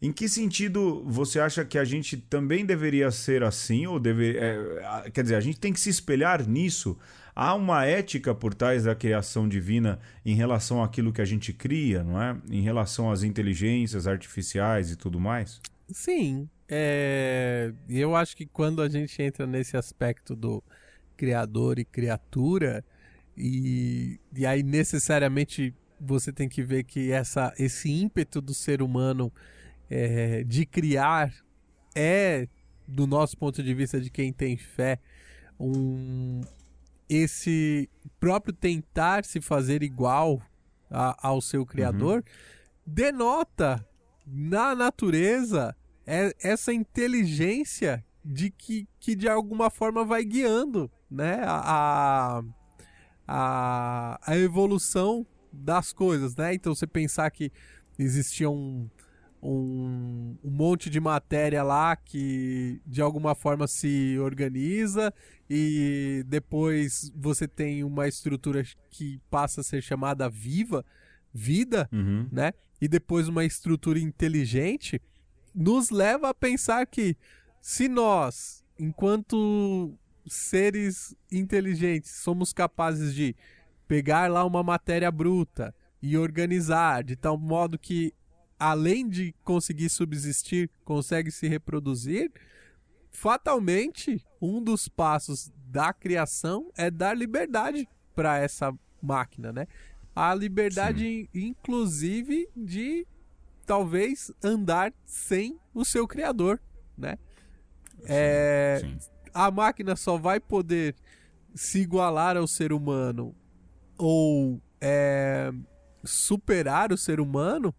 Em que sentido você acha que a gente também deveria ser assim? Ou deve, é, quer dizer, a gente tem que se espelhar nisso? Há uma ética por trás da criação divina em relação àquilo que a gente cria, não é? Em relação às inteligências artificiais e tudo mais? Sim. É... Eu acho que quando a gente entra nesse aspecto do criador e criatura, e, e aí necessariamente você tem que ver que essa, esse ímpeto do ser humano é, de criar é, do nosso ponto de vista de quem tem fé, um, esse próprio tentar se fazer igual a, ao seu criador. Uhum. denota na natureza é essa inteligência de que, que de alguma forma vai guiando né, a, a, a evolução das coisas, né? Então você pensar que existia um, um, um, monte de matéria lá que de alguma forma se organiza e depois você tem uma estrutura que passa a ser chamada viva, vida, uhum. né? E depois uma estrutura inteligente, nos leva a pensar que se nós, enquanto seres inteligentes, somos capazes de pegar lá uma matéria bruta e organizar de tal modo que além de conseguir subsistir, consegue se reproduzir, fatalmente um dos passos da criação é dar liberdade para essa máquina, né? A liberdade, Sim. inclusive, de talvez andar sem o seu criador, né? Sim. É, Sim. A máquina só vai poder se igualar ao ser humano ou é, superar o ser humano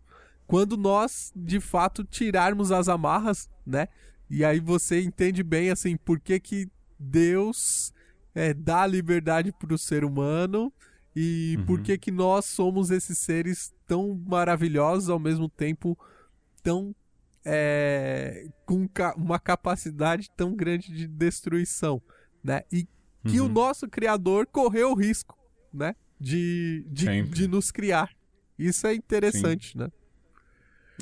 quando nós de fato tirarmos as amarras, né? E aí você entende bem assim por que, que Deus é, dá liberdade para o ser humano e uhum. por que, que nós somos esses seres tão maravilhosos ao mesmo tempo tão é, com ca uma capacidade tão grande de destruição, né? E que uhum. o nosso criador correu o risco, né? De, de, de nos criar. Isso é interessante, Sim. né?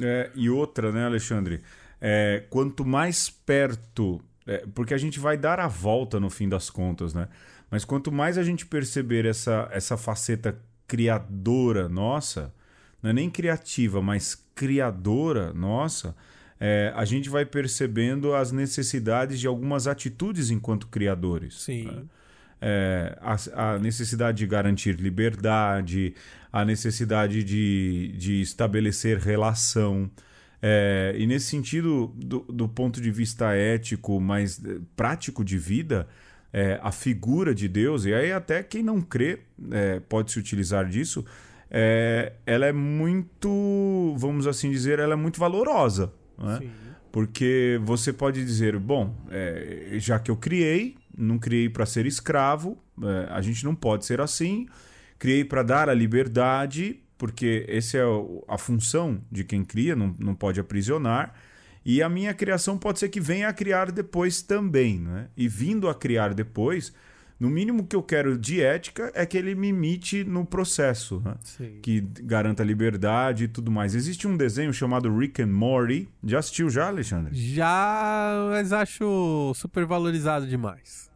É, e outra, né, Alexandre? É, quanto mais perto. É, porque a gente vai dar a volta no fim das contas, né? Mas quanto mais a gente perceber essa, essa faceta criadora nossa, não é nem criativa, mas criadora nossa, é, a gente vai percebendo as necessidades de algumas atitudes enquanto criadores. Sim. Né? É, a, a, necessidade de garantir liberdade, a necessidade de, de estabelecer relação. É, e nesse sentido, do, do, ponto de vista ético, mais é, prático de vida, é, a figura de Deus, e aí até quem não crê é, pode se utilizar disso, é, ela é muito, vamos assim dizer, ela é muito valorosa. Né? Porque você pode dizer, bom, é, já que eu criei, não criei para ser escravo, a gente não pode ser assim, criei para dar a liberdade, porque essa é a função de quem cria, não, não pode aprisionar. E a minha criação pode ser que venha a criar depois também. Né? E vindo a criar depois, no mínimo que eu quero de ética é que ele me imite no processo, né? que garanta liberdade e tudo mais. Existe um desenho chamado Rick and Morty. Já assistiu já, Alexandre? Já, mas acho super valorizado demais.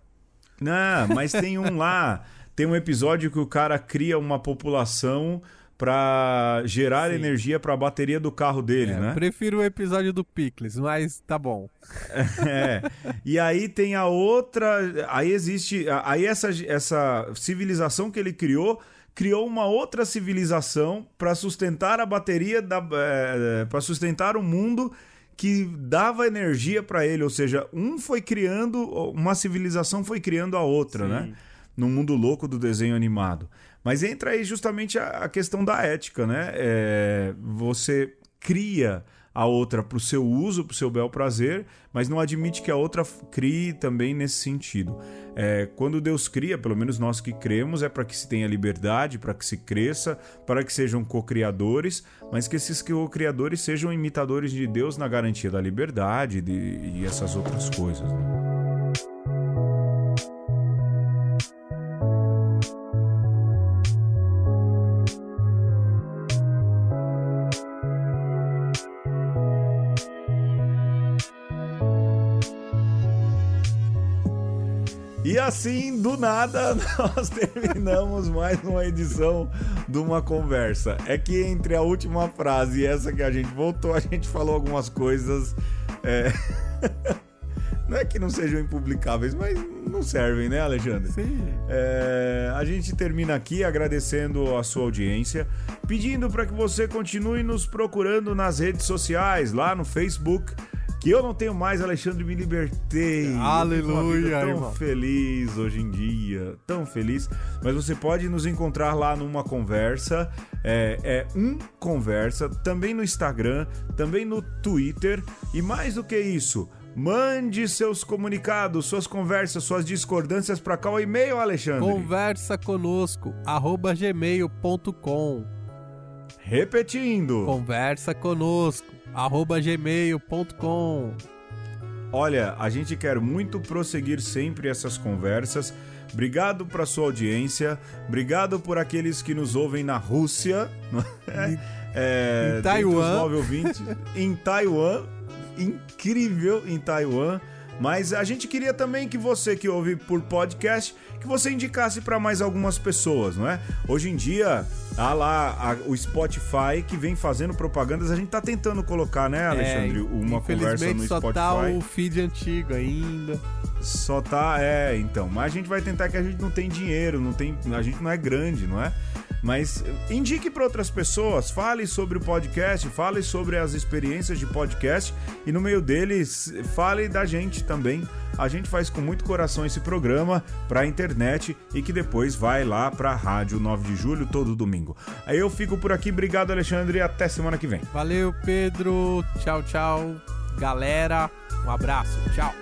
Não, mas tem um lá tem um episódio que o cara cria uma população para gerar Sim. energia para a bateria do carro dele, é, né? Prefiro o episódio do Pickles, mas tá bom. É. E aí tem a outra, aí existe, aí essa, essa civilização que ele criou criou uma outra civilização para sustentar a bateria da é, para sustentar o mundo que dava energia para ele, ou seja, um foi criando, uma civilização foi criando a outra, Sim. né? no mundo louco do desenho animado. Mas entra aí justamente a, a questão da ética, né? É, você cria a outra para o seu uso, para o seu bel prazer, mas não admite que a outra crie também nesse sentido. É, quando Deus cria, pelo menos nós que cremos, é para que se tenha liberdade, para que se cresça, para que sejam co-criadores, mas que esses co-criadores sejam imitadores de Deus na garantia da liberdade de, e essas outras coisas. Né? E assim, do nada, nós terminamos mais uma edição de uma conversa. É que entre a última frase e essa que a gente voltou, a gente falou algumas coisas. É... não é que não sejam impublicáveis, mas não servem, né, Alexandre? Sim. É... a gente termina aqui agradecendo a sua audiência, pedindo para que você continue nos procurando nas redes sociais, lá no Facebook que eu não tenho mais, Alexandre, me libertei. Aleluia, tão irmão. feliz hoje em dia, tão feliz. Mas você pode nos encontrar lá numa conversa, é, é um conversa, também no Instagram, também no Twitter e mais do que isso. Mande seus comunicados, suas conversas, suas discordâncias para cá o e-mail, Alexandre. Conversa conosco, arroba gmail.com. Repetindo. Conversa conosco, arroba gmail.com. Olha, a gente quer muito prosseguir sempre essas conversas. Obrigado para sua audiência, obrigado por aqueles que nos ouvem na Rússia, é, em Taiwan, ouvintes, em Taiwan, incrível em Taiwan. Mas a gente queria também que você que ouve por podcast, que você indicasse para mais algumas pessoas, não é? Hoje em dia, há lá a, o Spotify que vem fazendo propagandas. A gente tá tentando colocar, né, Alexandre, é, uma conversa no só Spotify. tá o feed antigo ainda. Só tá, é, então. Mas a gente vai tentar que a gente não tem dinheiro, não tem, a gente não é grande, não é? Mas indique para outras pessoas, fale sobre o podcast, fale sobre as experiências de podcast e no meio deles fale da gente também. A gente faz com muito coração esse programa para a internet e que depois vai lá para a rádio 9 de julho todo domingo. Aí eu fico por aqui, obrigado Alexandre, até semana que vem. Valeu, Pedro. Tchau, tchau. Galera, um abraço. Tchau.